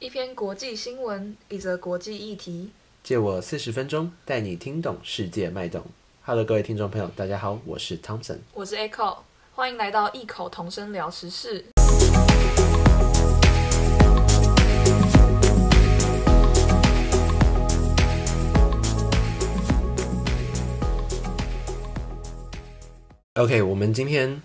一篇国际新闻，一则国际议题，借我四十分钟，带你听懂世界脉动。Hello，各位听众朋友，大家好，我是 Thompson，我是 Echo，欢迎来到异口同声聊时事。OK，我们今天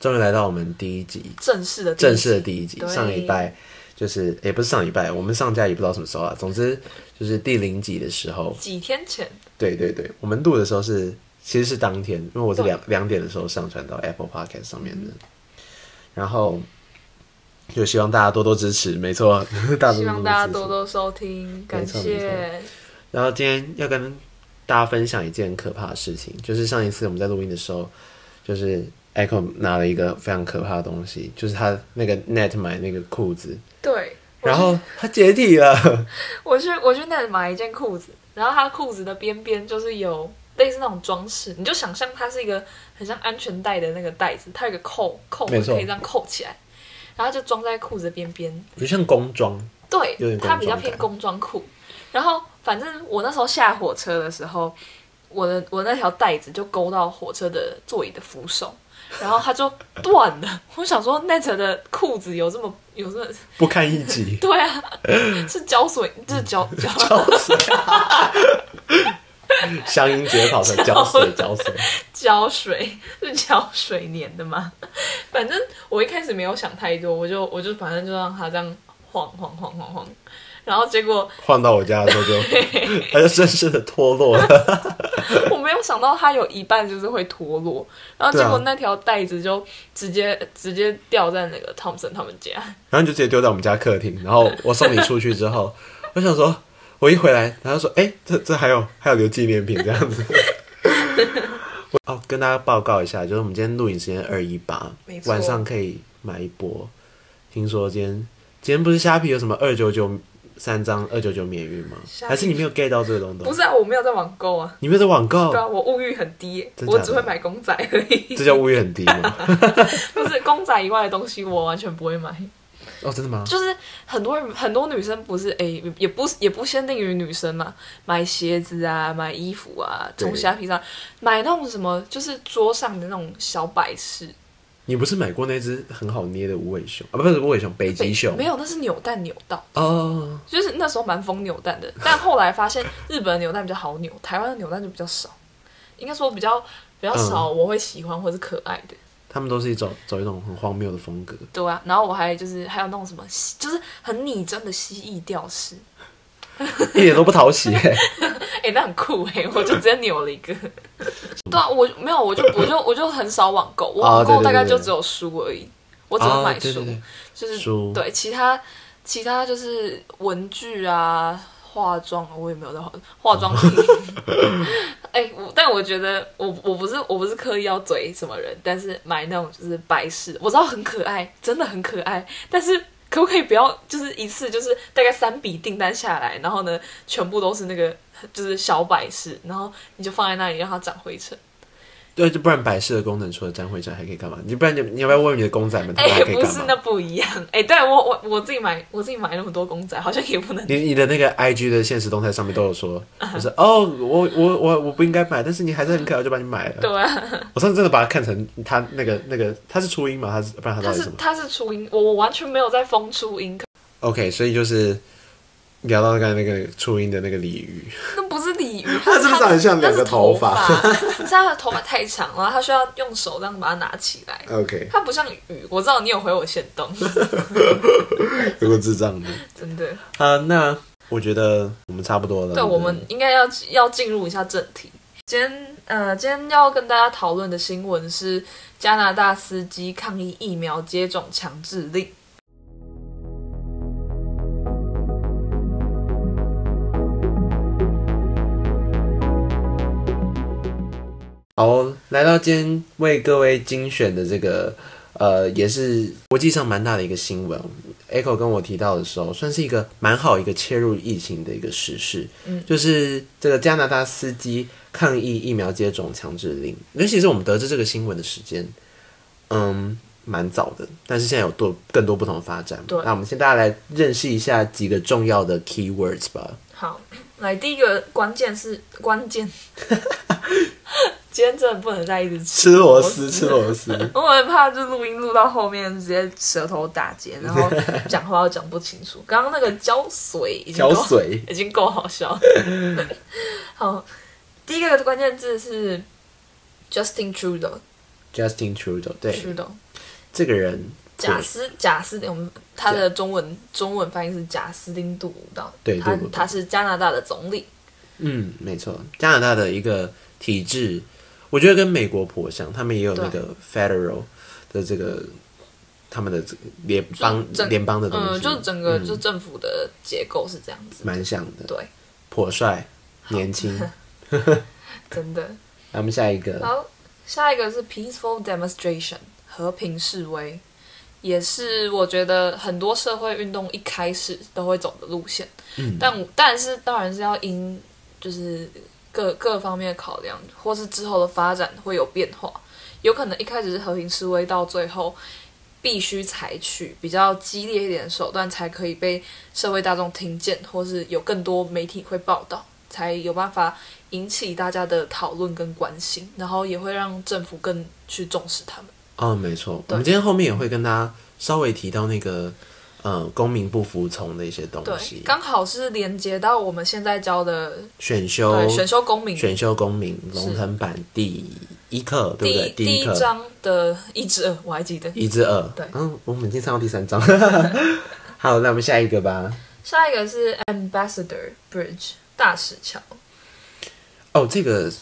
终于来到我们第一集正式的正式的第一集，对上礼拜。就是也不是上礼拜，我们上架也不知道什么时候啊。总之就是第零集的时候，几天前。对对对，我们录的时候是其实是当天，因为我是两两点的时候上传到 Apple Podcast 上面的。嗯、然后就希望大家多多支持，没错，希望大家多多收听，感谢。然后今天要跟大家分享一件可怕的事情，就是上一次我们在录音的时候，就是。Echo 拿了一个非常可怕的东西，就是他那个 Net 买那个裤子，对，然后他解体了。我去我去 Net 买一件裤子，然后他裤子的边边就是有类似那种装饰，你就想象它是一个很像安全带的那个袋子，它有个扣扣可以这样扣起来，然后就装在裤子边边，就像工装，对，它比较偏工装裤。然后反正我那时候下火车的时候，我的我那条带子就勾到火车的座椅的扶手。然后它就断了。我想说，Net 的裤子有这么有这么不堪一击？对啊，是胶水，就是胶胶胶水。乡音节跑成胶水，胶水，胶水是胶水粘的吗？反正我一开始没有想太多，我就我就反正就让它这样晃晃晃晃晃。然后结果换到我家的时候就，它就正式的脱落了。我没有想到它有一半就是会脱落，然后结果那条带子就直接、啊、直接掉在那个 Thompson 他们家，然后就直接丢在我们家客厅。然后我送你出去之后，我想说，我一回来，然后说，哎，这这还有还有留纪念品这样子。哦，跟大家报告一下，就是我们今天录影时间二一八，晚上可以买一波。听说今天今天不是虾皮有什么二九九？三张二九九免运吗？还是你没有 get 到这个东西？不是啊，我没有在网购啊。你没有在网购？对啊，我物欲很低，我只会买公仔而已。这叫物欲很低吗？不是公仔以外的东西，我完全不会买。哦，真的吗？就是很多人，很多女生不是哎、欸，也不也不限定于女生嘛，买鞋子啊，买衣服啊，从虾皮上买那种什么，就是桌上的那种小摆饰。你不是买过那只很好捏的无尾熊啊？不是无尾熊，北极熊。没有，那是扭蛋扭到哦，就是那时候蛮疯扭蛋的，但后来发现日本的扭蛋比较好扭，台湾的扭蛋就比较少，应该说比较比较少，我会喜欢或是可爱的。他们都是一种走一种很荒谬的风格。对啊，然后我还就是还有那种什么，就是很拟真的蜥蜴吊饰。一点都不讨喜 哎、欸，那很酷哎、欸，我就直接扭了一个。对啊，我没有，我就我就我就很少网购，我网购大概就只有书而已，我只会买书，对对对，就是书对其他其他就是文具啊、化妆，我也没有在化化妆品。哎、欸，我但我觉得我我不是我不是刻意要嘴什么人，但是买那种就是摆饰，我知道很可爱，真的很可爱，但是。可不可以不要就是一次就是大概三笔订单下来，然后呢，全部都是那个就是小摆饰，然后你就放在那里让它长灰尘。对，就不然摆饰的功能除了沾灰尘还可以干嘛？你不然你你要不要问问你的公仔们？哎、欸，不是，那不一样。哎、欸，对我我我自己买我自己买那么多公仔，好像也不能。你你的那个 I G 的现实动态上面都有说，就是哦，我我我我不应该买，但是你还是很可爱，我就把你买了。对啊，我上次真的把它看成他那个那个他是初音嘛？他是不然他到底是什么？他是他是初音，我我完全没有在封初音。OK，所以就是。聊到刚才那个初音的那个鲤鱼，那不是鲤鱼，它是不是长得像两个头发？是它的头发太长了，它需要用手这样把它拿起来。OK，它不像鱼，我知道你有回我先动，有个智障的，真的。啊，那我觉得我们差不多了。对，我们应该要要进入一下正题。今天呃，今天要跟大家讨论的新闻是加拿大司机抗议疫苗接种强制令。好，来到今天为各位精选的这个，呃，也是国际上蛮大的一个新闻。Echo 跟我提到的时候，算是一个蛮好一个切入疫情的一个时事。嗯，就是这个加拿大司机抗议疫苗接种强制令。尤其是我们得知这个新闻的时间，嗯，蛮早的，但是现在有多更多不同的发展。对，那我们先大家来认识一下几个重要的 keywords 吧。好，来第一个关键是关键。今天真的不能再一直吃螺丝，吃螺丝。我很怕，就录音录到后面直接舌头打结，然后 讲话又讲不清楚。刚刚那个胶水已经够，水 已经够好笑。好，第一个关键字是 Justin Trudeau。Justin Trudeau，对，Trudeau 这个人，贾斯贾斯汀，我们他的中文中文翻译是贾斯汀杜鲁道，对，他他是加拿大的总理。嗯，没错，加拿大的一个体制。我觉得跟美国颇像，他们也有那个 federal 的这个他们的这个联邦联邦的东西，嗯，就整个就政府的结构是这样子，蛮像的，对，颇帅，年轻，真的。那我们下一个，好，下一个是 peaceful demonstration 和平示威，也是我觉得很多社会运动一开始都会走的路线，嗯，但但是当然是要因就是。各各方面的考量，或是之后的发展会有变化，有可能一开始是和平示威，到最后必须采取比较激烈一点的手段，才可以被社会大众听见，或是有更多媒体会报道，才有办法引起大家的讨论跟关心，然后也会让政府更去重视他们。哦，没错，我们今天后面也会跟大家稍微提到那个。嗯，公民不服从的一些东西，刚好是连接到我们现在教的选修，选修公民，选修公民龙腾版第一课，对不对？第一章的一至二，我还记得一至二。对，嗯，我们已经上到第三章。好，那我们下一个吧。下一个是 Ambassador Bridge 大使桥。哦，这个。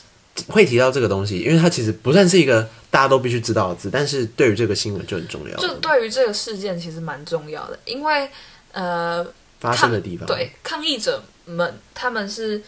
会提到这个东西，因为它其实不算是一个大家都必须知道的字，但是对于这个新闻就很重要。就对于这个事件其实蛮重要的，因为呃，发生的地方，对抗议者们，他们是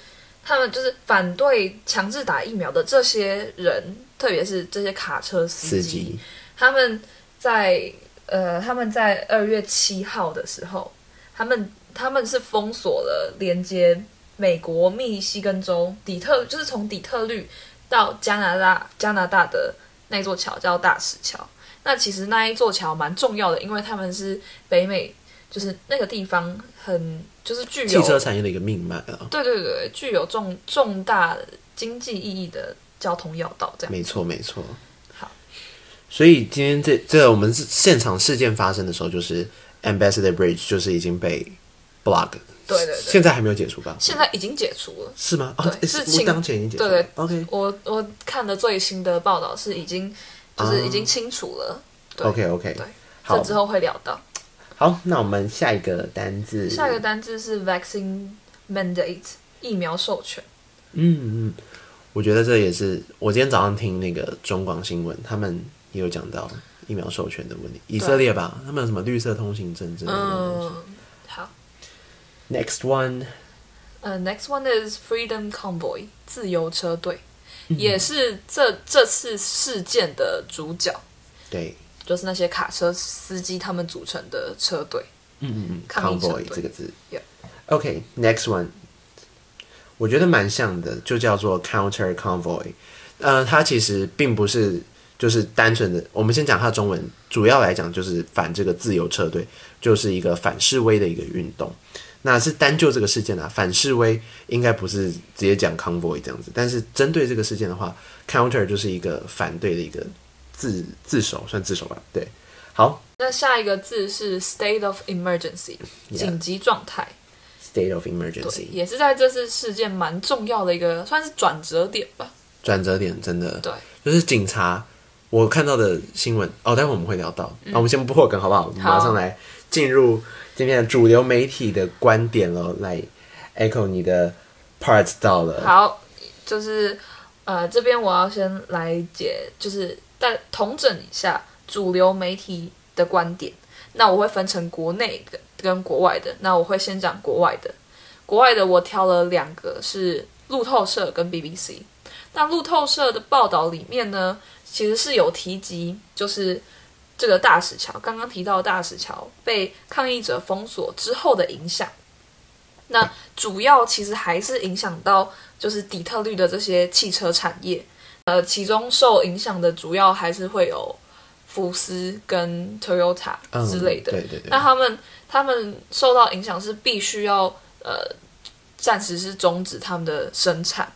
他们就是反对强制打疫苗的这些人，特别是这些卡车司机，司他们在呃他们在二月七号的时候，他们他们是封锁了连接。美国密西根州底特就是从底特律到加拿大加拿大的那座桥叫大石桥。那其实那一座桥蛮重要的，因为他们是北美，就是那个地方很就是具有汽车产业的一个命脉啊。对对对，具有重重大经济意义的交通要道，这样。没错没错。好，所以今天这这我们现场事件发生的时候，就是 Ambassador Bridge 就是已经被 block。对对对，现在还没有解除吧？现在已经解除了，是吗？对，哦、是当前已经解除了。对对，OK。我我看的最新的报道是已经，就是已经清楚了。Uh, OK OK。这之后会聊到。好，那我们下一个单字，下一个单字是 vaccine mandate 疫苗授权。嗯嗯，我觉得这也是我今天早上听那个中广新闻，他们也有讲到疫苗授权的问题。以色列吧，他们有什么绿色通行证之类的东西。嗯 Next one，呃、uh,，Next one is Freedom Convoy，自由车队，嗯、也是这这次事件的主角。对，就是那些卡车司机他们组成的车队。嗯嗯嗯，Convoy 这个字。Yeah. OK，Next、okay, one，我觉得蛮像的，就叫做 Counter Convoy。呃，它其实并不是就是单纯的，我们先讲它中文，主要来讲就是反这个自由车队，就是一个反示威的一个运动。那是单就这个事件啊，反示威应该不是直接讲 convoy 这样子，但是针对这个事件的话，counter 就是一个反对的一个自自首，算自首吧。对，好。那下一个字是 state of emergency，紧急状态。State of emergency 也是在这次事件蛮重要的一个，算是转折点吧。转折点真的对，就是警察我看到的新闻哦，待会我们会聊到，那、嗯、我们先不破梗好不好？我们马上来进入。今天主流媒体的观点喽，来 echo 你的 part 到了。好，就是呃，这边我要先来解，就是但统整一下主流媒体的观点。那我会分成国内的跟国外的。那我会先讲国外的。国外的我挑了两个，是路透社跟 BBC。那路透社的报道里面呢，其实是有提及，就是。这个大石桥，刚刚提到的大石桥被抗议者封锁之后的影响，那主要其实还是影响到就是底特律的这些汽车产业，呃，其中受影响的主要还是会有福斯跟 Toyota 之类的。嗯、对对对。那他们他们受到影响是必须要呃暂时是终止他们的生产，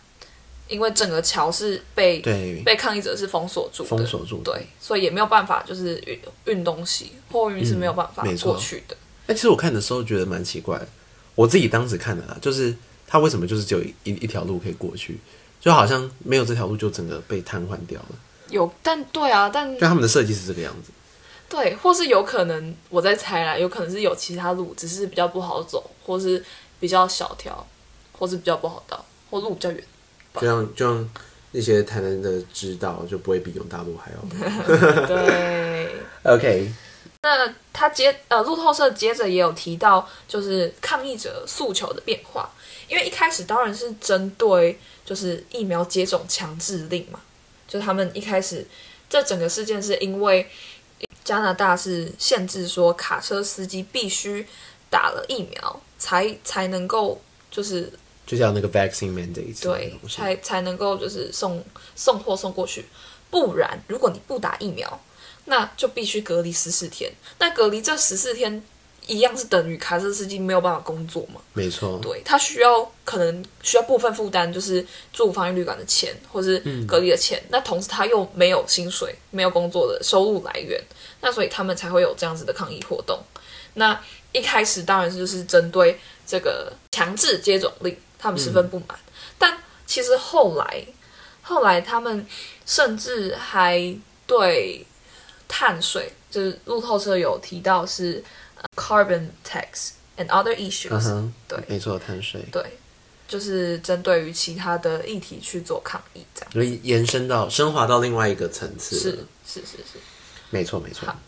因为整个桥是被对被抗议者是封锁住的，封锁住。对，所以也没有办法就是运运东西，货运是没有办法过去的。哎、嗯，其实我看的时候觉得蛮奇怪的，我自己当时看的啦，就是他为什么就是只有一一条路可以过去，就好像没有这条路就整个被瘫痪掉了。有，但对啊，但就他们的设计是这个样子。对，或是有可能我在猜啦，有可能是有其他路，只是比较不好走，或是比较小条，或是比较不好到，或路比较远。就像就像那些台南的知道，就不会比永大路还要。对。OK。那他接呃路透社接着也有提到，就是抗议者诉求的变化，因为一开始当然是针对就是疫苗接种强制令嘛。就他们一开始，这整个事件是因为加拿大是限制说卡车司机必须打了疫苗才才能够就是就像那个 vaccine mandate 对，才才能够就是送送货送过去，不然如果你不打疫苗，那就必须隔离十四天。那隔离这十四天。一样是等于卡车司机没有办法工作嘛？没错，对，他需要可能需要部分负担，就是住防疫旅馆的钱，或是隔离的钱。嗯、那同时他又没有薪水，没有工作的收入来源，那所以他们才会有这样子的抗议活动。那一开始当然就是针对这个强制接种令，他们十分不满。嗯、但其实后来，后来他们甚至还对碳税，就是路透社有提到是。Carbon tax and other issues，、uh huh, 对，没错，碳税，对，就是针对于其他的议题去做抗议，这样，所以延伸到升华到另外一个层次，是是是是，没错没错。好，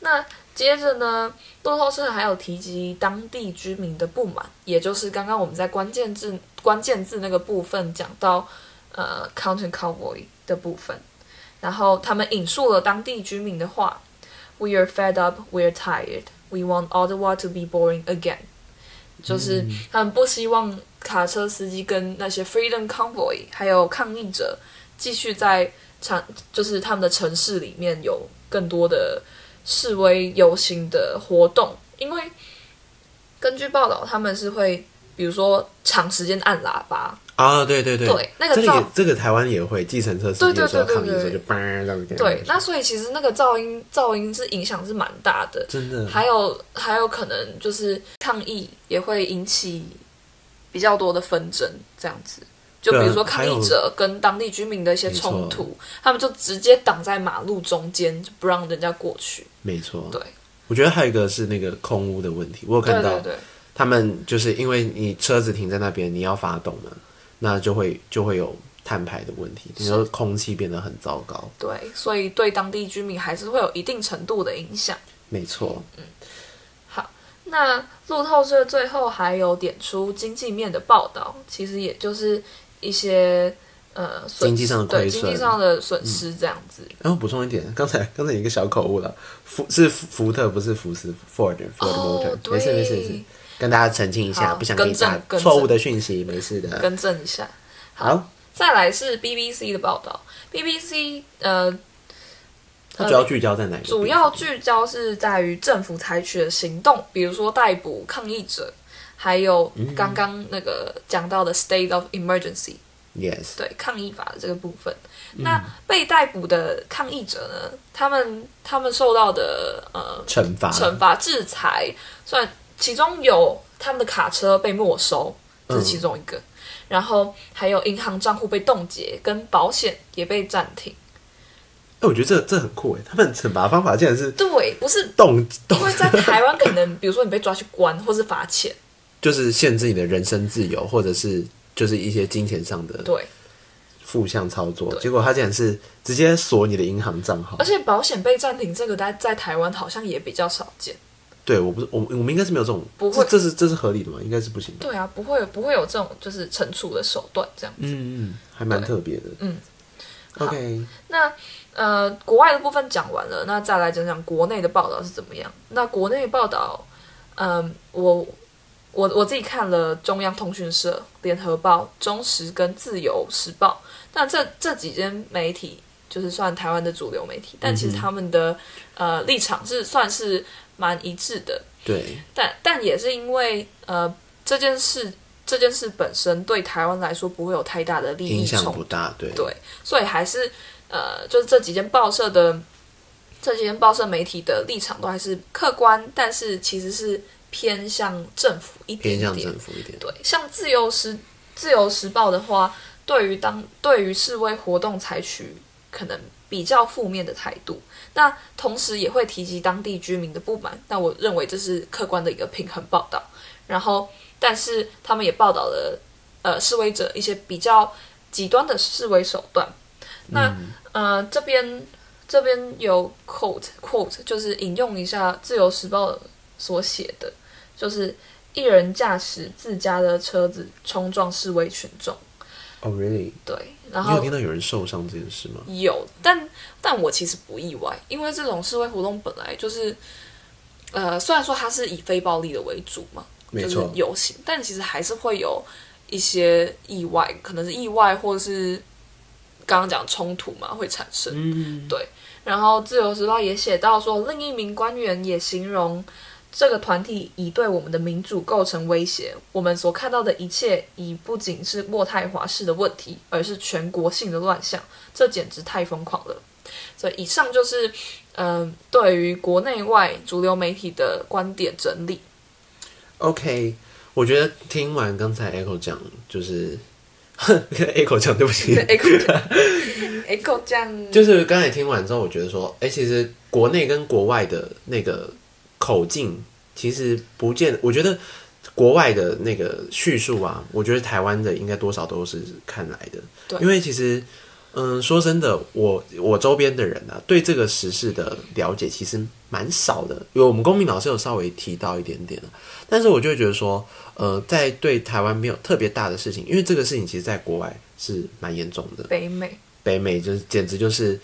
那接着呢，路透社还有提及当地居民的不满，也就是刚刚我们在关键字关键字那个部分讲到，呃，Counter Cowboy 的部分，然后他们引述了当地居民的话：“We are fed up, we are tired.” We want Ottawa to be boring again，就是他们不希望卡车司机跟那些 Freedom Convoy 还有抗议者继续在城，就是他们的城市里面有更多的示威游行的活动，因为根据报道，他们是会比如说长时间按喇叭。啊，对对对，对那个这个这个台湾也会，计程车司机的时候抗议的时候就嘣这样子。对，那所以其实那个噪音噪音是影响是蛮大的，真的。还有还有可能就是抗议也会引起比较多的纷争，这样子。就比如说抗议者跟当地居民的一些冲突，他们就直接挡在马路中间，就不让人家过去。没错，对。我觉得还有一个是那个空屋的问题，我有看到，对对对，他们就是因为你车子停在那边，你要发动嘛。那就会就会有碳排的问题，你说空气变得很糟糕。对，所以对当地居民还是会有一定程度的影响。没错。嗯，好，那路透社最后还有点出经济面的报道，其实也就是一些呃经济上的亏损，对经济上的损失这样子。然后补充一点，刚才刚才有一个小口误了，福是福特不是福斯 Ford Ford Motor，哦，没事没事没事。跟大家澄清一下，不想给你打错误的讯息，没事的。更正一下。好，好再来是 BBC 的报道。BBC 呃，它主要聚焦在哪里？主要聚焦是在于政府采取的行动，比如说逮捕抗议者，还有刚刚那个讲到的 State of Emergency。Yes。对，抗议法的这个部分。嗯、那被逮捕的抗议者呢？他们他们受到的呃惩罚惩罚制裁算。其中有他们的卡车被没收，这是其中一个，嗯、然后还有银行账户被冻结，跟保险也被暂停。哎，我觉得这这很酷哎，他们惩罚方法竟然是对，不是冻冻，因为在台湾可能，比如说你被抓去关，或是罚钱，就是限制你的人身自由，或者是就是一些金钱上的对负向操作。结果他竟然是直接锁你的银行账号，而且保险被暂停，这个在在台湾好像也比较少见。对，我不是我，我们应该是没有这种，不会，这是这是合理的吗？应该是不行的。对啊，不会不会有这种就是惩处的手段这样子。嗯嗯，还蛮特别的。嗯，OK。那呃，国外的部分讲完了，那再来讲讲国内的报道是怎么样。那国内报道，嗯、呃，我我我自己看了中央通讯社、联合报、中时跟自由时报，那这这几间媒体。就是算台湾的主流媒体，但其实他们的、嗯、呃立场是算是蛮一致的。对，但但也是因为呃这件事这件事本身对台湾来说不会有太大的利益影响不大，对对，所以还是呃就是这几间报社的这几间报社媒体的立场都还是客观，但是其实是偏向政府一点点，偏向政府一点。对，像自由时自由时报的话，对于当对于示威活动采取可能比较负面的态度。那同时也会提及当地居民的不满，那我认为这是客观的一个平衡报道。然后，但是他们也报道了呃示威者一些比较极端的示威手段。那、嗯、呃这边这边有 quote quote 就是引用一下《自由时报》所写的，就是一人驾驶自家的车子冲撞示威群众。哦、oh,，really？对，然后你有听到有人受伤这件事吗？有，但但我其实不意外，因为这种示威活动本来就是，呃，虽然说它是以非暴力的为主嘛，没错，就是游行，但其实还是会有一些意外，可能是意外，或者是刚刚讲冲突嘛会产生。嗯，对。然后《自由时报》也写到说，另一名官员也形容。这个团体已对我们的民主构成威胁。我们所看到的一切已不仅是渥太华式的问题，而是全国性的乱象。这简直太疯狂了。所以，以上就是嗯、呃，对于国内外主流媒体的观点整理。OK，我觉得听完刚才 Echo 讲，就是 Echo 讲，对不起，Echo 讲，Echo 讲，就是刚才听完之后，我觉得说，哎，其实国内跟国外的那个。口径其实不见，我觉得国外的那个叙述啊，我觉得台湾的应该多少都是看来的。对，因为其实，嗯，说真的，我我周边的人啊，对这个时事的了解其实蛮少的。因为我们公民老师有稍微提到一点点，但是我就会觉得说，呃，在对台湾没有特别大的事情，因为这个事情其实在国外是蛮严重的。北美，北美就是简直就是。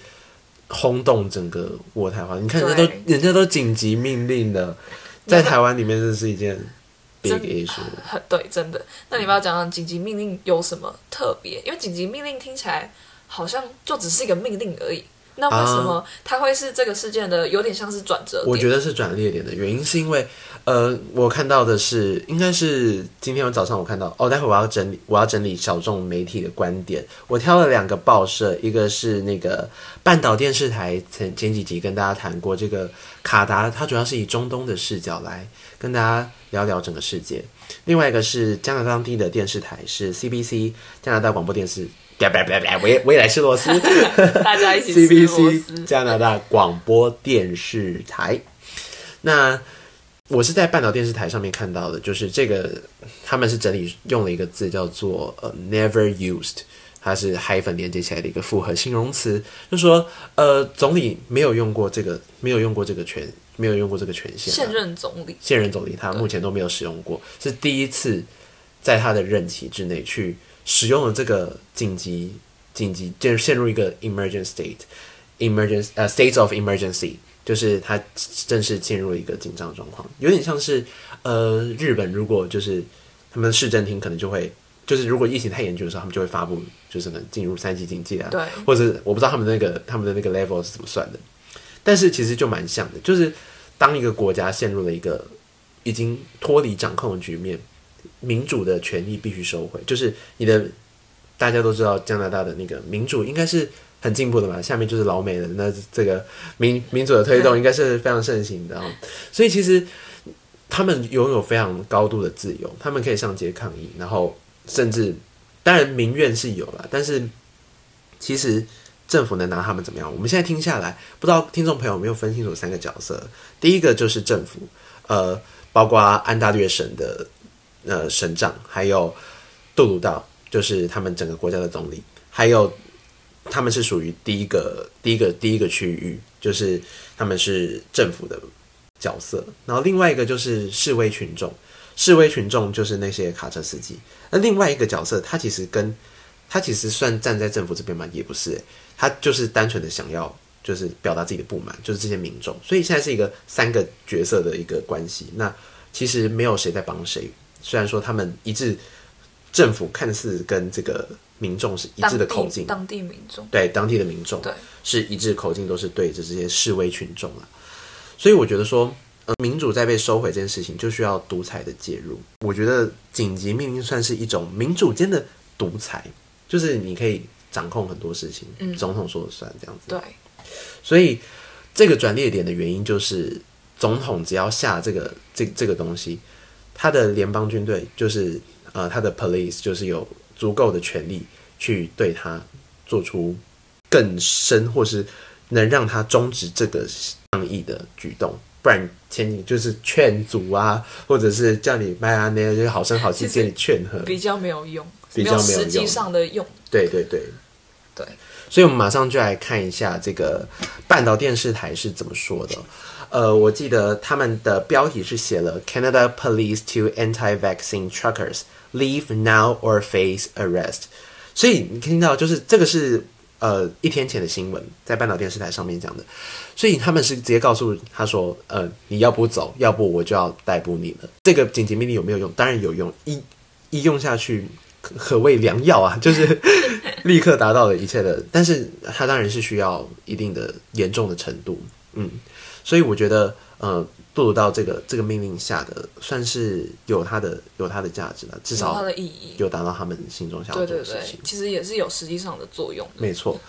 轰动整个渥太华，你看人家都人家都紧急命令的，在台湾里面这是一件 big issue。对，真的。那你不要讲讲紧急命令有什么特别？因为紧急命令听起来好像就只是一个命令而已。那为什么它会是这个事件的有点像是转折点？我觉得是转捩点的原因是因为。呃，我看到的是，应该是今天早上我看到哦。待会我要整理，我要整理小众媒体的观点。我挑了两个报社，一个是那个半岛电视台，前前几集跟大家谈过这个卡达，它主要是以中东的视角来跟大家聊聊整个世界。另外一个是加拿大当地的电视台，是 CBC 加拿大广播电视，不不不不，未未来是罗斯，大家一起吃螺丝。CBC 加拿大广播电视台，那。我是在半岛电视台上面看到的，就是这个，他们是整理用了一个字叫做呃 never used，它是 hyphen 连接起来的一个复合形容词，就说呃总理没有用过这个，没有用过这个权，没有用过这个权限。现任总理，现任总理他目前都没有使用过，是第一次在他的任期之内去使用了这个紧急紧急，就是陷入一个 emergency state，emergency 呃 state of emergency。就是他正式进入了一个紧张状况，有点像是呃日本，如果就是他们的市政厅可能就会，就是如果疫情太严峻的时候，他们就会发布就是能进入三级警戒啊，对，或者我不知道他们那个他们的那个 level 是怎么算的，但是其实就蛮像的，就是当一个国家陷入了一个已经脱离掌控的局面，民主的权利必须收回，就是你的大家都知道加拿大的那个民主应该是。很进步的嘛，下面就是老美的，那这个民民主的推动应该是非常盛行的，所以其实他们拥有非常高度的自由，他们可以上街抗议，然后甚至当然民怨是有了，但是其实政府能拿他们怎么样？我们现在听下来，不知道听众朋友有没有分清楚三个角色？第一个就是政府，呃，包括安大略省的呃省长，还有杜鲁道，就是他们整个国家的总理，还有。他们是属于第一个、第一个、第一个区域，就是他们是政府的角色。然后另外一个就是示威群众，示威群众就是那些卡车司机。那另外一个角色，他其实跟他其实算站在政府这边吗？也不是，他就是单纯的想要就是表达自己的不满，就是这些民众。所以现在是一个三个角色的一个关系。那其实没有谁在帮谁，虽然说他们一致政府看似跟这个民众是一致的口径，当地民众对当地的民众对是一致口径，都是对着这些示威群众了。所以我觉得说，呃，民主在被收回这件事情，就需要独裁的介入。我觉得紧急命令算是一种民主间的独裁，就是你可以掌控很多事情，嗯，总统说了算这样子。对，所以这个转捩点的原因就是，总统只要下这个这这个东西，他的联邦军队就是呃他的 police 就是有足够的权力去对他做出更深或是能让他终止这个。抗议的举动，不然前你就是劝阻啊，或者是叫你麦阿内，就是好声好气跟你劝和，比较没有用，比较没有实际上的用。对对对对，所以我们马上就来看一下这个半岛电视台是怎么说的。呃，我记得他们的标题是写了 “Canada Police to Anti-Vaccine Truckers Leave Now or Face Arrest”，所以你听到就是这个是。呃，一天前的新闻在半岛电视台上面讲的，所以他们是直接告诉他说：“呃，你要不走，要不我就要逮捕你了。”这个紧急命令有没有用？当然有用，一一用下去可，谓良药啊，就是立刻达到了一切的。但是它当然是需要一定的严重的程度，嗯，所以我觉得，呃。做到这个这个命令下的，算是有它的有它的价值了，至少它的意义，有达到他们心中想要做的事情。对对对，其实也是有实际上的作用的。没错。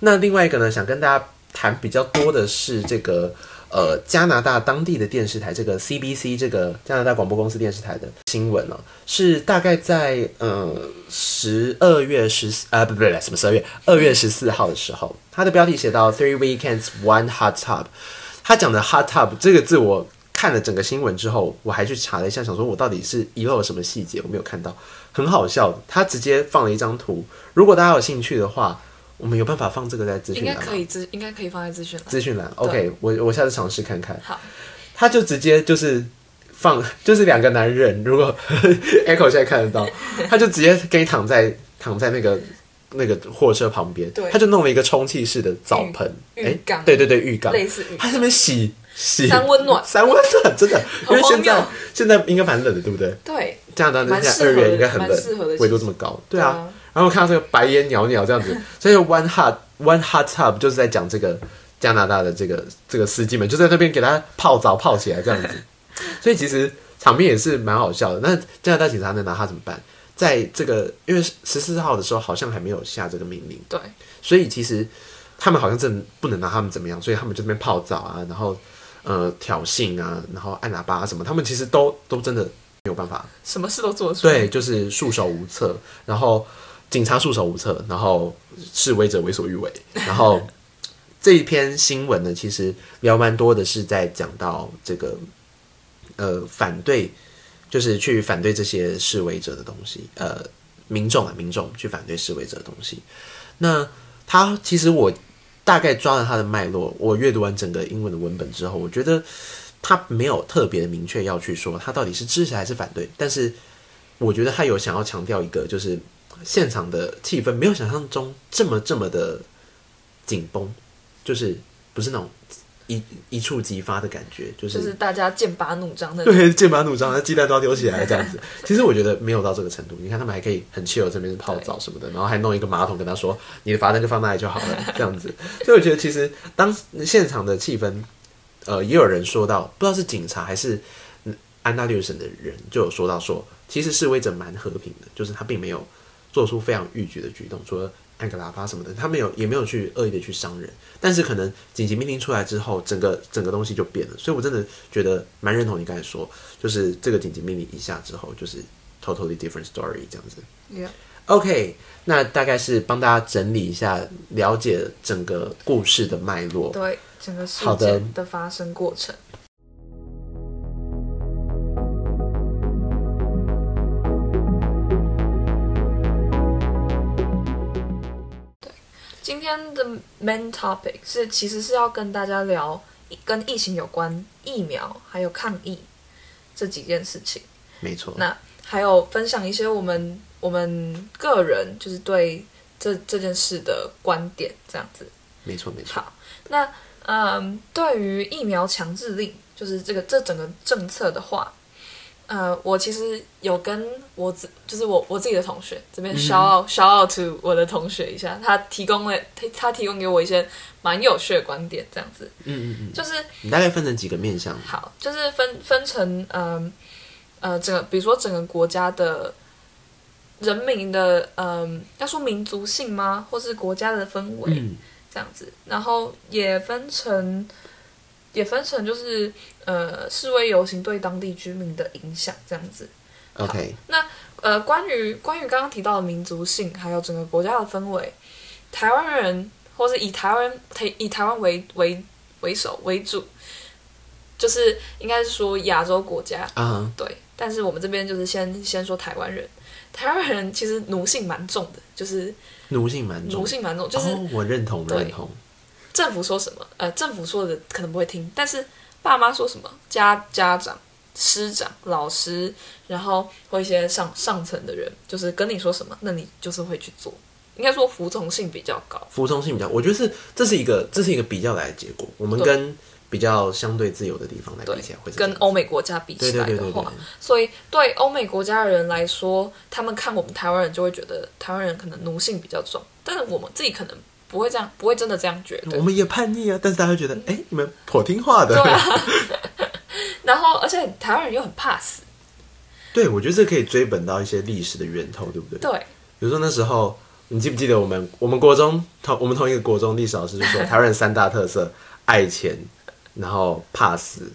那另外一个呢，想跟大家谈比较多的是这个呃加拿大当地的电视台，这个 CBC 这个加拿大广播公司电视台的新闻呢，是大概在呃十二月十四啊不不对，什么十二月二月十四号的时候，它的标题写到 Three weekends one hot tub。他讲的 hot tub 这个字，我看了整个新闻之后，我还去查了一下，想说我到底是遗漏了什么细节，我没有看到，很好笑。他直接放了一张图，如果大家有兴趣的话，我们有办法放这个在资讯栏，应该可以资，应该可以放在资讯栏。资讯栏，OK，我我下次尝试看看。好，他就直接就是放，就是两个男人，如果 Echo 现在看得到，他就直接给你躺在躺在那个。那个货车旁边，他就弄了一个充气式的澡盆，浴缸、欸，对对对，浴缸，他在那边洗洗。三温暖，三温暖，真的，因为现在现在应该蛮冷的，对不对？对，加拿大现在二月应该很冷，纬度这么高，对啊。然后看到这个白烟袅袅这样子，所以 one hot one hot tub 就是在讲这个加拿大的这个这个司机们就在那边给他泡澡泡起来这样子，所以其实场面也是蛮好笑的。那加拿大警察能拿他怎么办？在这个，因为十四号的时候好像还没有下这个命令，对，所以其实他们好像真不能拿他们怎么样，所以他们就那边泡澡啊，然后呃挑衅啊，然后按喇叭什么，他们其实都都真的没有办法，什么事都做出来，对，就是束手无策，然后警察束手无策，然后示威者为所欲为，然后这一篇新闻呢，其实聊蛮多的是在讲到这个呃反对。就是去反对这些示威者的东西，呃，民众啊，民众去反对示威者的东西。那他其实我大概抓了他的脉络，我阅读完整个英文的文本之后，我觉得他没有特别的明确要去说他到底是支持还是反对，但是我觉得他有想要强调一个，就是现场的气氛没有想象中这么这么的紧绷，就是不是那种。一一触即发的感觉，就是就是大家剑拔弩张的，对，剑拔弩张，那鸡蛋都要丢起来这样子。其实我觉得没有到这个程度。你看他们还可以很 chill 这边泡澡什么的，然后还弄一个马桶跟他说：“你的罚单就放那里就好了。”这样子。所以我觉得其实当现场的气氛，呃，也有人说到，不知道是警察还是安大略省的人，就有说到说，其实示威者蛮和平的，就是他并没有做出非常逾矩的举动，除了。按个喇叭什么的，他没有，也没有去恶意的去伤人，但是可能紧急命令出来之后，整个整个东西就变了，所以我真的觉得蛮认同你刚才说，就是这个紧急命令一下之后，就是 totally different story 这样子。Yeah. OK，那大概是帮大家整理一下，了解整个故事的脉络，对，整个事件的发生过程。今天的 main topic 是，其实是要跟大家聊跟疫情有关，疫苗还有抗疫这几件事情。没错。那还有分享一些我们我们个人就是对这这件事的观点，这样子。没错没错。好，那嗯，对于疫苗强制令，就是这个这整个政策的话，呃，我其实有跟我自就是我我自己的同学这边 shout out shout out to 我的同学一下，他提供了他他提供给我一些蛮有趣的观点，这样子。嗯嗯嗯。就是你大概分成几个面向？好，就是分分成嗯呃，呃整个比如说整个国家的人民的嗯、呃、要说民族性吗？或是国家的氛围、嗯、这样子，然后也分成。也分成就是呃示威游行对当地居民的影响这样子。OK，那呃关于关于刚刚提到的民族性，还有整个国家的氛围，台湾人或是以台湾台以台湾为为为首为主，就是应该是说亚洲国家啊、uh-huh. 对。但是我们这边就是先先说台湾人，台湾人其实奴性蛮重的，就是奴性蛮重，奴性蛮重，就是、oh, 我认同认同。政府说什么？呃，政府说的可能不会听，但是爸妈说什么，家家长、师长、老师，然后或一些上上层的人，就是跟你说什么，那你就是会去做。应该说服从性比较高，服从性比较，我觉得是这是一个这是一个比较来的结果。我们跟比较相对自由的地方来比起来，会跟欧美国家比起来的话，所以对欧美国家的人来说，他们看我们台湾人就会觉得台湾人可能奴性比较重，但是我们自己可能。不会这样，不会真的这样觉得。我们也叛逆啊，但是大家会觉得，哎、欸，你们颇听话的。对啊。然后，而且台湾人又很怕死。对，我觉得这可以追本到一些历史的源头，对不对？对。比如说那时候，你记不记得我们我们国中同我们同一个国中历史老师就说，台湾人三大特色：爱钱，然后怕死，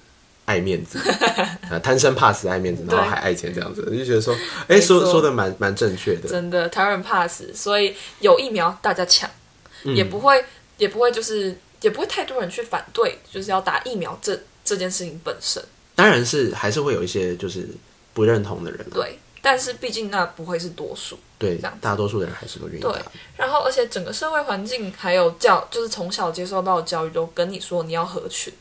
爱面子。啊，贪生怕死，爱面子，然后还爱钱，这样子，我就觉得说，哎、欸，说说的蛮蛮正确的。真的，台湾人怕死，所以有疫苗大家抢。也不会，也不会，就是也不会太多人去反对，就是要打疫苗这这件事情本身。当然是还是会有一些就是不认同的人。对，但是毕竟那不会是多数。对，这样大多数人还是会愿意打。对，然后而且整个社会环境还有教，就是从小接受到的教育都跟你说你要合群，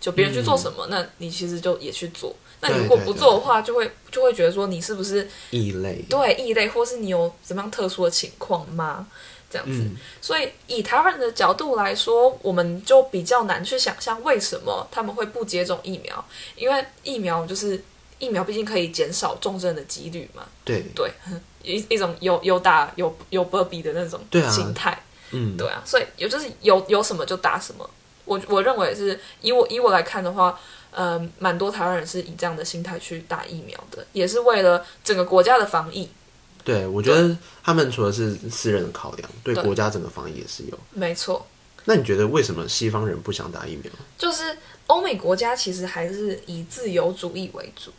就别人去做什么，嗯、那你其实就也去做。那你如果不做的话，就会就会觉得说你是不是异类？对，异类，或是你有怎么样特殊的情况吗？这样子，嗯，所以以台湾人的角度来说，我们就比较难去想象为什么他们会不接种疫苗，因为疫苗就是疫苗，毕竟可以减少重症的几率嘛。对对，一一种有有打有有波比的那种心态，嗯，对啊，所以有就是有有什么就打什么。我我认为是以我以我来看的话，嗯，蛮多台湾人是以这样的心态去打疫苗的，也是为了整个国家的防疫。对，我觉得他们除了是私人的考量，对国家整个防疫也是有。没错。那你觉得为什么西方人不想打疫苗？就是欧美国家其实还是以自由主义为主，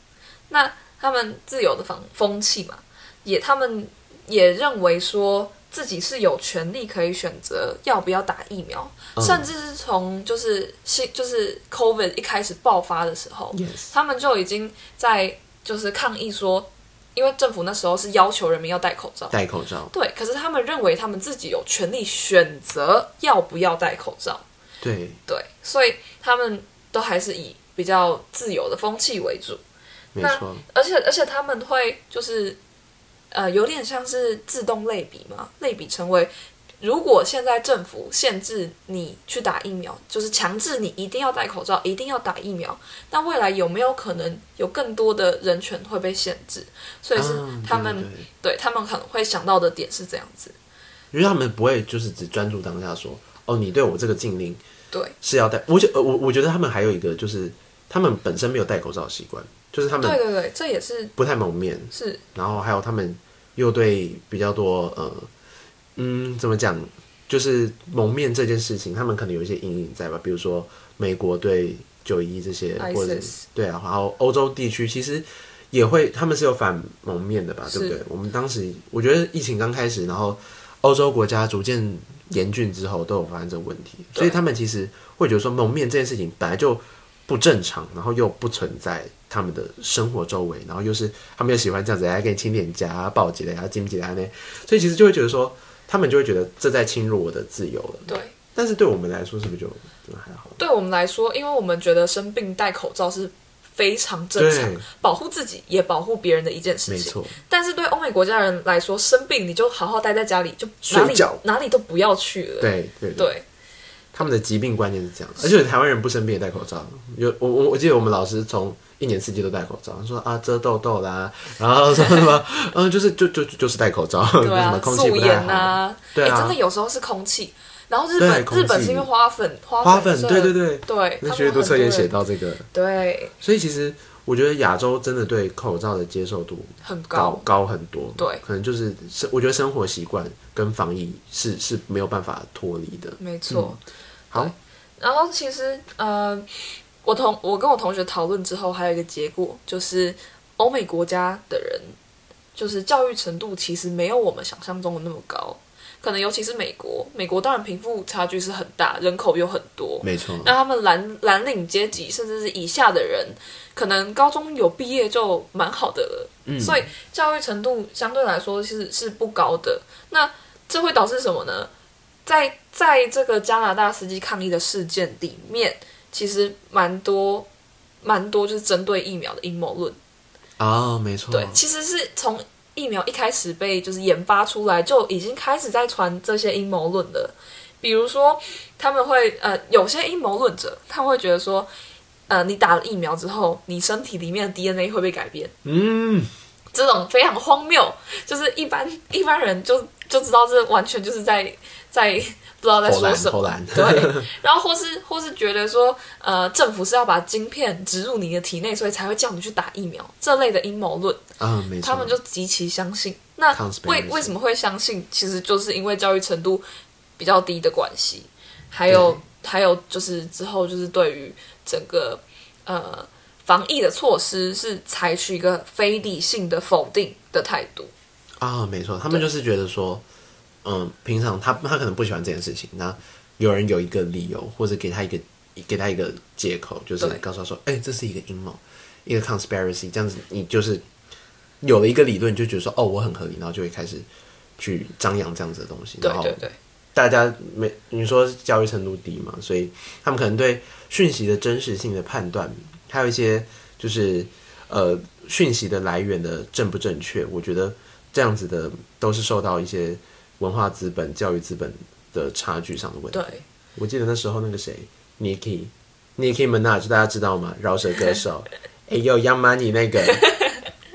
那他们自由的风风气嘛，也他们也认为说自己是有权利可以选择要不要打疫苗，嗯、甚至是从就是新就是 COVID 一开始爆发的时候.他们就已经在就是抗议说。因为政府那时候是要求人民要戴口罩，戴口罩。对，可是他们认为他们自己有权利选择要不要戴口罩。对对，所以他们都还是以比较自由的风气为主。没错。而且而且他们会就是呃，有点像是自动类比嘛，类比成为。如果现在政府限制你去打疫苗，就是强制你一定要戴口罩，一定要打疫苗，那未来有没有可能有更多的人权会被限制？所以是他们、对他们可能会想到的点是这样子，因为他们不会就是只专注当下说哦，你对我这个禁令对是要戴。我觉我我觉得他们还有一个就是他们本身没有戴口罩的习惯，就是他们对对对，这也是不太蒙面是，然后还有他们又对比较多呃。嗯，怎么讲？就是蒙面这件事情，他们可能有一些阴影在吧？比如说美国对九一这些或者对啊，然后欧洲地区其实也会，他们是有反蒙面的吧？对不对？我们当时我觉得疫情刚开始，然后欧洲国家逐渐严峻之后，都有发生这个问题，所以他们其实会觉得说蒙面这件事情本来就不正常，然后又不存在他们的生活周围，然后又是他们又喜欢这样子来给你亲脸颊、抱起来、亲起来呢，所以其实就会觉得说。他们就会觉得这在侵入我的自由了。对，但是对我们来说，是不是就还好？对我们来说，因为我们觉得生病戴口罩是非常正常，保护自己也保护别人的一件事情。没错。但是对欧美国家人来说，生病你就好好待在家里，就哪里哪里都不要去了。对对对，对。他们的疾病观念是这样，而且台湾人不生病也戴口罩。有我我我记得我们老师从。一年四季都戴口罩，说啊遮痘痘啦，然后说什么 嗯就是就就就是戴口罩，对啊，素颜啊，对啊，真的有时候是空气。然后日本日本是因为花粉花粉，对对对。对，那学读册也写到这个，对，所以其实我觉得亚洲真的对口罩的接受度很高。高很多，对，可能就是生我觉得生活习惯跟防疫是是没有办法脱离的，没错。好，然后其实呃，我同我跟我同学讨论之后，还有一个结果就是，欧美国家的人就是教育程度其实没有我们想象中的那么高。可能尤其是美国，美国当然贫富差距是很大，人口又很多，没错。那他们蓝蓝领阶级甚至是以下的人，可能高中有毕业就蛮好的了，嗯，所以教育程度相对来说是是不高的。那这会导致什么呢？在在这个加拿大司机抗议的事件里面，其实蛮多蛮多就是针对疫苗的阴谋论啊，没错，对，其实是从。疫苗一开始被就是研发出来，就已经开始在传这些阴谋论了。比如说，他们会呃，有些阴谋论者，他们会觉得说，呃，你打了疫苗之后，你身体里面的 DNA 会被改变。嗯，这种非常荒谬，就是一般一般人就就知道这完全就是在在。不知道在说什么，对，然后或是或是觉得说，呃，政府是要把晶片植入你的体内，所以才会叫你去打疫苗，这类的阴谋论，啊，没错，他们就极其相信。那为为什么会相信？其实就是因为教育程度比较低的关系，还有还有就是之后就是对于整个呃防疫的措施是采取一个非理性的否定的态度。啊，没错，他们就是觉得说。嗯，平常他他可能不喜欢这件事情，那有人有一个理由，或者给他一个给他一个借口，就是告诉他说，哎、欸，这是一个阴谋，一个 conspiracy，这样子你就是有了一个理论，就觉得说，哦，我很合理，然后就会开始去张扬这样子的东西。然后大家没你说教育程度低嘛，所以他们可能对讯息的真实性的判断，还有一些就是呃讯息的来源的正不正确，我觉得这样子的都是受到一些。文化资本、教育资本的差距上的问题。对，我记得那时候那个谁，Nicki，Nicki Minaj，大家知道吗？饶舌歌手，哎呦，Young Money 那个，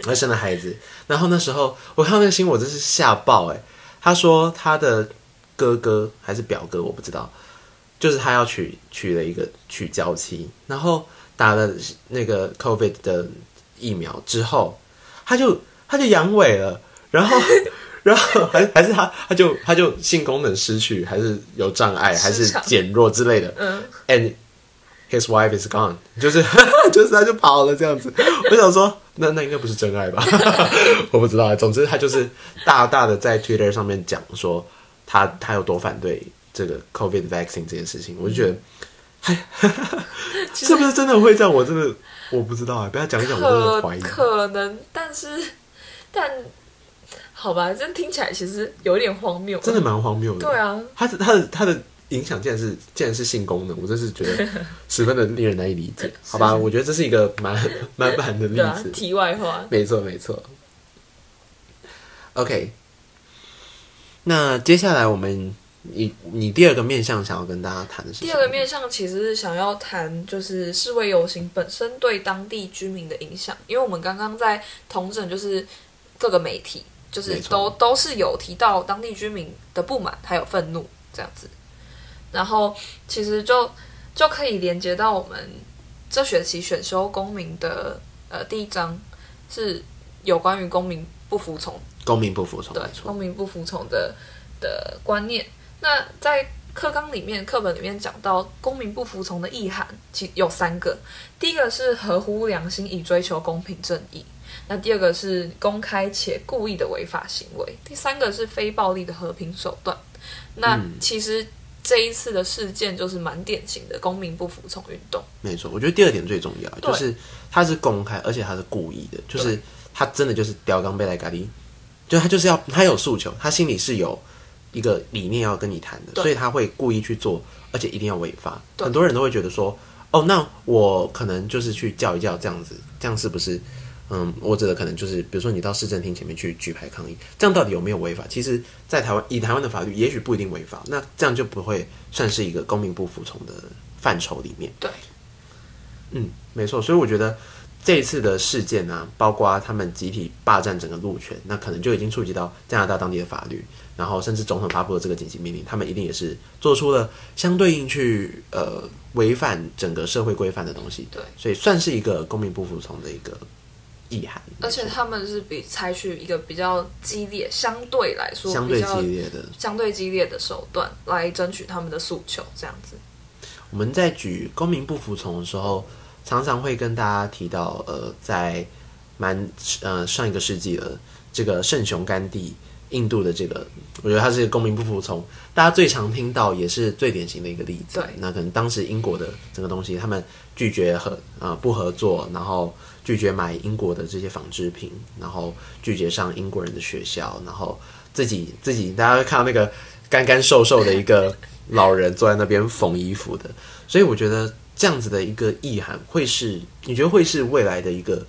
他生了孩子。然后那时候我看到那个新闻，我真是吓爆哎！他说他的哥哥还是表哥，我不知道，就是他要娶娶了一个娶娇妻，然后打了那个 COVID 的疫苗之后，他就他就阳痿了，然后。然后还还是他，他就他就性功能失去，还是有障碍，还是减弱之类的。嗯，and his wife is gone，就是 就是他就跑了这样子。我想说，那那应该不是真爱吧？我不知道。总之，他就是大大的在 Twitter 上面讲说他他有多反对这个 COVID vaccine 这件事情。我就觉得，嗨，是不是真的会这样？我真的我不知道啊。不要讲一讲，我真的怀疑。可能，但是但。好吧，这听起来其实有点荒谬，真的蛮荒谬的。对啊，他的他的他的影响竟然是竟然是性功能，我真是觉得 十分的令人难以理解。好吧，我觉得这是一个蛮 蛮蛮的例子。啊、题外话，没错没错。OK，那接下来我们你你第二个面向想要跟大家谈的是什么？第二个面向其实是想要谈就是示威游行本身对当地居民的影响，因为我们刚刚在同整就是各个媒体。就是都都是有提到当地居民的不满还有愤怒这样子，然后其实就就可以连接到我们这学期选修公民的呃第一章是有关于公民不服从，公民不服从，对，公民不服从的的观念。那在课纲里面课本里面讲到公民不服从的意涵，其有三个，第一个是合乎良心以追求公平正义。那第二个是公开且故意的违法行为，第三个是非暴力的和平手段。那其实这一次的事件就是蛮典型的公民不服从运动。没错，我觉得第二点最重要，就是他是公开，而且他是故意的，就是他真的就是刁钢贝莱咖喱，就他就是要他有诉求，他心里是有一个理念要跟你谈的，所以他会故意去做，而且一定要违法。很多人都会觉得说，哦，那我可能就是去叫一叫这样子，这样是不是？嗯，我指的可能就是，比如说你到市政厅前面去举牌抗议，这样到底有没有违法？其实，在台湾以台湾的法律，也许不一定违法，那这样就不会算是一个公民不服从的范畴里面。对，嗯，没错。所以我觉得这一次的事件呢、啊，包括他们集体霸占整个路权，那可能就已经触及到加拿大当地的法律，然后甚至总统发布了这个紧急命令，他们一定也是做出了相对应去呃违反整个社会规范的东西。对，所以算是一个公民不服从的一个意涵。而且他们是比采取一个比较激烈，相对来说相对激烈的相对激烈的手段来争取他们的诉求，这样子。我们在举公民不服从的时候，常常会跟大家提到，呃，在蛮呃上一个世纪的这个圣雄甘地，印度的这个，我觉得他是公民不服从，大家最常听到也是最典型的一个例子。对，那可能当时英国的整个东西，他们拒绝和啊、呃、不合作，然后拒绝买英国的这些纺织品，然后拒绝上英国人的学校，然后自己自己，大家看到那个干干瘦瘦的一个。老人坐在那边缝衣服的，所以我觉得这样子的一个意涵，会是你觉得会是未来的一个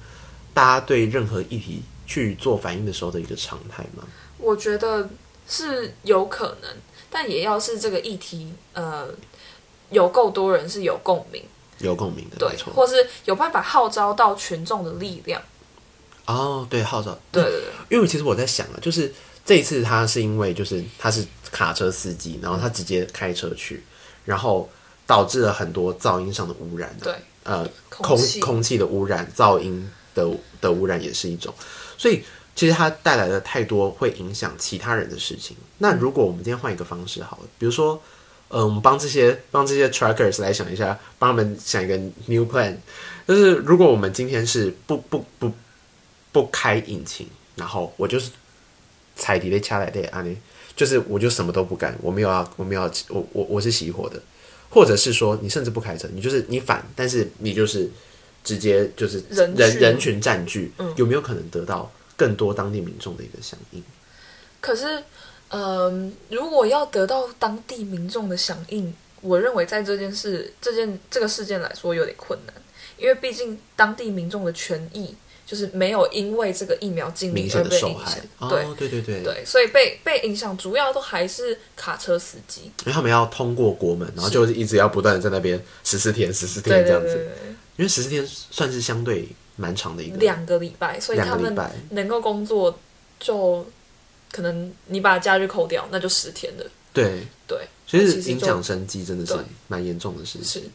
大家对任何议题去做反应的时候的一个常态吗？我觉得是有可能，但也要是这个议题呃有够多人是有共鸣，有共鸣的，对，或是有办法号召到群众的力量。哦，对，号召，对对对，因为其实我在想啊，就是这一次他是因为就是他是。卡车司机，然后他直接开车去，然后导致了很多噪音上的污染。对，呃，空空气的污染，噪音的的污染也是一种。所以其实它带来了太多会影响其他人的事情。那如果我们今天换一个方式好了，比如说，呃，我们帮这些帮这些 trackers 来想一下，帮他们想一个 new plan，就是如果我们今天是不不不不开引擎，然后我就是踩底的掐来的啊你。就是我就什么都不干，我没有要，我没有要，我我我是熄火的，或者是说你甚至不开车，你就是你反，但是你就是直接就是人人群，人群占据，嗯，有没有可能得到更多当地民众的一个响应？可是，嗯、呃，如果要得到当地民众的响应，我认为在这件事、这件这个事件来说有点困难，因为毕竟当地民众的权益。就是没有因为这个疫苗禁令而被影响，对、哦、对对对对，所以被被影响主要都还是卡车司机，因为他们要通过国门，然后就是一直要不断的在那边十四天十四天这样子，因为十四天算是相对蛮长的一个两个礼拜，所以他们能够工作就可能你把假日扣掉，那就十天了。对对，所以影响生计真的是蛮严重的事情。是，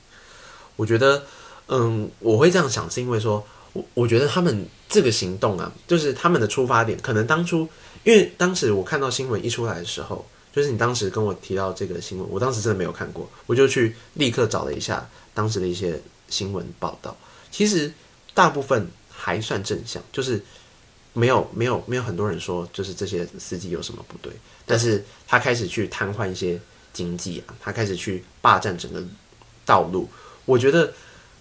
我觉得嗯，我会这样想是因为说。我我觉得他们这个行动啊，就是他们的出发点，可能当初，因为当时我看到新闻一出来的时候，就是你当时跟我提到这个新闻，我当时真的没有看过，我就去立刻找了一下当时的一些新闻报道，其实大部分还算正向，就是没有没有没有很多人说就是这些司机有什么不对，但是他开始去瘫痪一些经济啊，他开始去霸占整个道路，我觉得。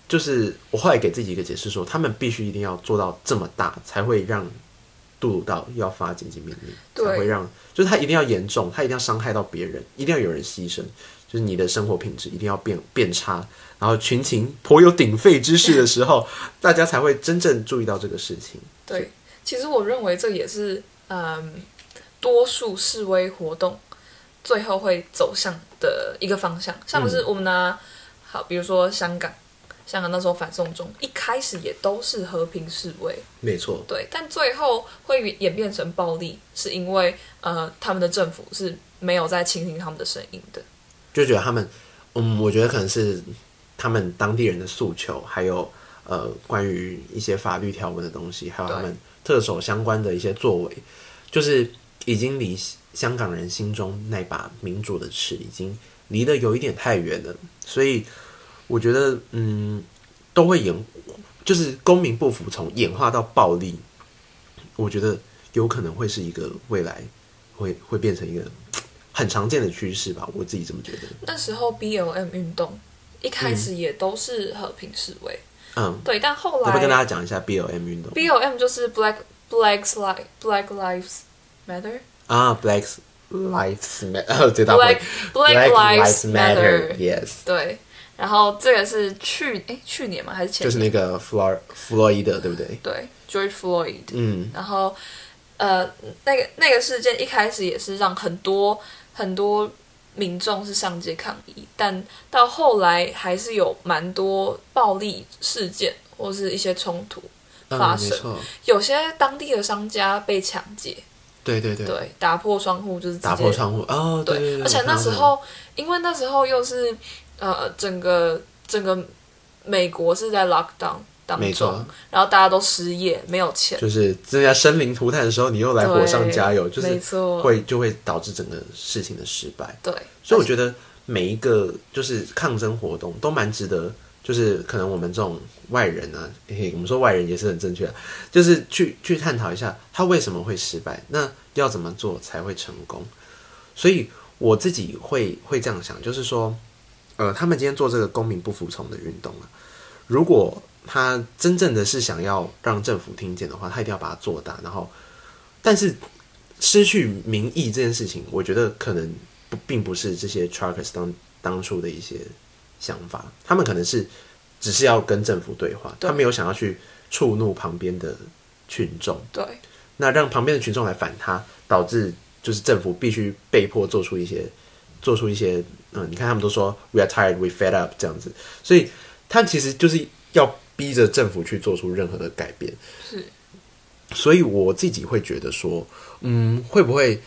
就是我后来给自己一个解释说，他们必须一定要做到这么大，才会让杜鲁道要发紧急命令，才会让就是他一定要严重，他一定要伤害到别人，一定要有人牺牲，就是你的生活品质一定要变变差，然后群情颇有鼎沸之势的时候，大家才会真正注意到这个事情。对，其实我认为这也是嗯，多数示威活动最后会走向的一个方向，像不是我们拿、嗯、好，比如说香港。香港那时候反送中，一开始也都是和平示威，没错，对，但最后会演变成暴力，是因为呃，他们的政府是没有在倾听他们的声音的，就觉得他们，嗯，我觉得可能是他们当地人的诉求，还有呃，关于一些法律条文的东西，还有他们特首相关的一些作为，就是已经离香港人心中那把民主的尺已经离得有一点太远了，所以。我觉得，嗯，都会演，就是公民不服从演化到暴力，我觉得有可能会是一个未来会会变成一个很常见的趋势吧。我自己这么觉得。那时候 BLM 运动一开始也都是和平示威，嗯，对，但后来，要不要跟大家讲一下 BLM 运动？BLM 就是 Black Black Lives Black Lives Matter 啊，Black Lives Matter，Black Black, Black Lives Matter，Yes，Matter, 对。然后这个是去哎去年吗？还是前年？就是那个弗洛弗洛伊德，对不对？对，George Floyd。嗯。然后，呃，那个那个事件一开始也是让很多很多民众是上街抗议，但到后来还是有蛮多暴力事件或是一些冲突发生。嗯、有些当地的商家被抢劫，对对对，对，打破窗户就是打破窗户哦，对，对，对，对，而且那时候因为那时候又是呃整个整个美国是在 lockdown。没错，然后大家都失业，没有钱，就是正在生灵涂炭的时候，你又来火上加油，就是会就会导致整个事情的失败。对，所以我觉得每一个就是抗争活动都蛮值得，就是可能我们这种外人呢、啊，嘿，我们说外人也是很正确的，就是去去探讨一下他为什么会失败，那要怎么做才会成功。所以我自己会会这样想，就是说，呃，他们今天做这个公民不服从的运动啊，如果他真正的是想要让政府听见的话，他一定要把它做大。然后，但是失去民意这件事情，我觉得可能不并不是这些 truckers 当当初的一些想法。他们可能是只是要跟政府对话，对他没有想要去触怒旁边的群众。对，那让旁边的群众来反他，导致就是政府必须被迫做出一些做出一些嗯，你看他们都说 we are tired, we fed up 这样子，所以他其实就是要。逼着政府去做出任何的改变，是，所以我自己会觉得说，嗯，会不会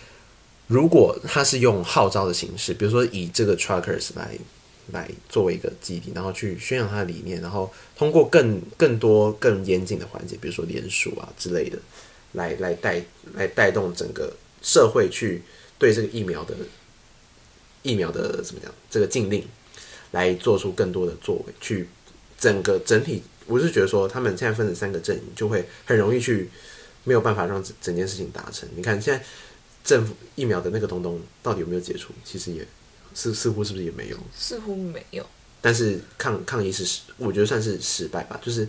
如果他是用号召的形式，比如说以这个 truckers 来来作为一个基地，然后去宣扬他的理念，然后通过更更多更严谨的环节，比如说联署啊之类的，来来带来带动整个社会去对这个疫苗的疫苗的怎么讲这个禁令，来做出更多的作为，去整个整体。我是觉得说，他们现在分成三个阵营，就会很容易去没有办法让整整件事情达成。你看，现在政府疫苗的那个东东到底有没有解除？其实也似似乎是不是也没有？似乎没有。但是抗抗议是，我觉得算是失败吧。就是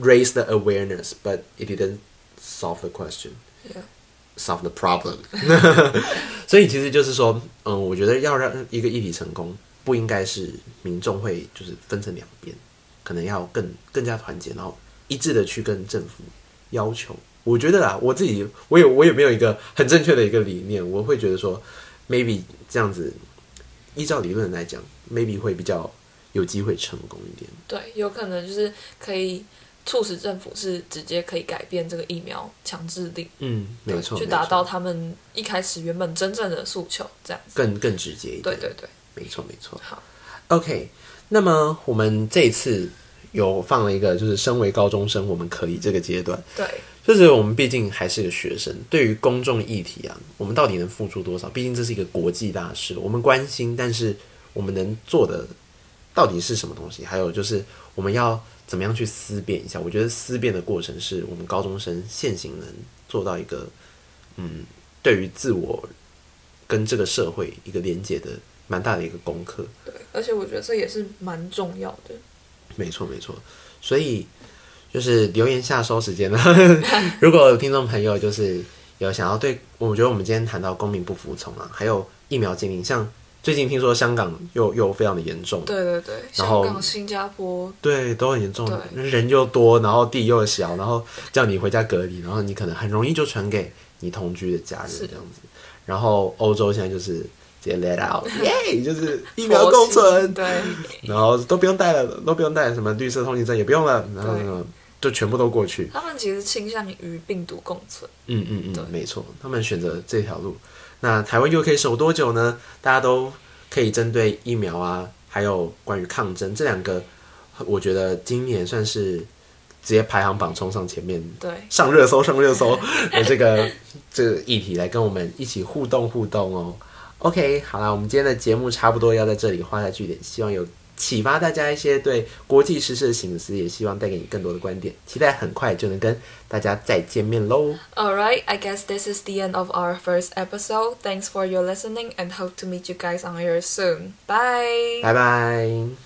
raise the awareness，but it didn't solve the question，solve the problem。所以其实就是说，嗯，我觉得要让一个议题成功，不应该是民众会就是分成两边。可能要更更加团结，然后一致的去跟政府要求。我觉得啊，我自己我也我也没有一个很正确的一个理念。我会觉得说，maybe 这样子，依照理论来讲，maybe 会比较有机会成功一点。对，有可能就是可以促使政府是直接可以改变这个疫苗强制令。嗯，没错，去达到他们一开始原本真正的诉求，这样子更更直接一点。对对对，没错没错。好，OK。那么我们这一次有放了一个，就是身为高中生，我们可以这个阶段，对，就是我们毕竟还是个学生，对于公众议题啊，我们到底能付出多少？毕竟这是一个国际大事，我们关心，但是我们能做的到底是什么东西？还有就是我们要怎么样去思辨一下？我觉得思辨的过程是我们高中生现行能做到一个，嗯，对于自我跟这个社会一个连接的。蛮大的一个功课，对，而且我觉得这也是蛮重要的。没错，没错。所以就是留言下收时间了。如果有听众朋友就是有想要对，我觉得我们今天谈到公民不服从啊，还有疫苗禁令，像最近听说香港又又非常的严重，对对对，然后香港、新加坡对都很严重，人又多，然后地又小，然后叫你回家隔离，然后你可能很容易就传给你同居的家人这样子。然后欧洲现在就是。Let out，耶就是疫苗共存，对，然后都不用带了，都不用带什么绿色通行证，也不用了，然后呢，就全部都过去。他们其实倾向于病毒共存，嗯嗯嗯，对没错，他们选择这条路。那台湾又可以守多久呢？大家都可以针对疫苗啊，还有关于抗争这两个，我觉得今年算是直接排行榜冲上前面，对，上热搜上热搜的这个 这个议题来跟我们一起互动互动哦。OK，好了，我们今天的节目差不多要在这里画下句点，希望有启发大家一些对国际时事的醒思，也希望带给你更多的观点。期待很快就能跟大家再见面喽。Alright, I guess this is the end of our first episode. Thanks for your listening and hope to meet you guys on here soon. Bye. Bye bye.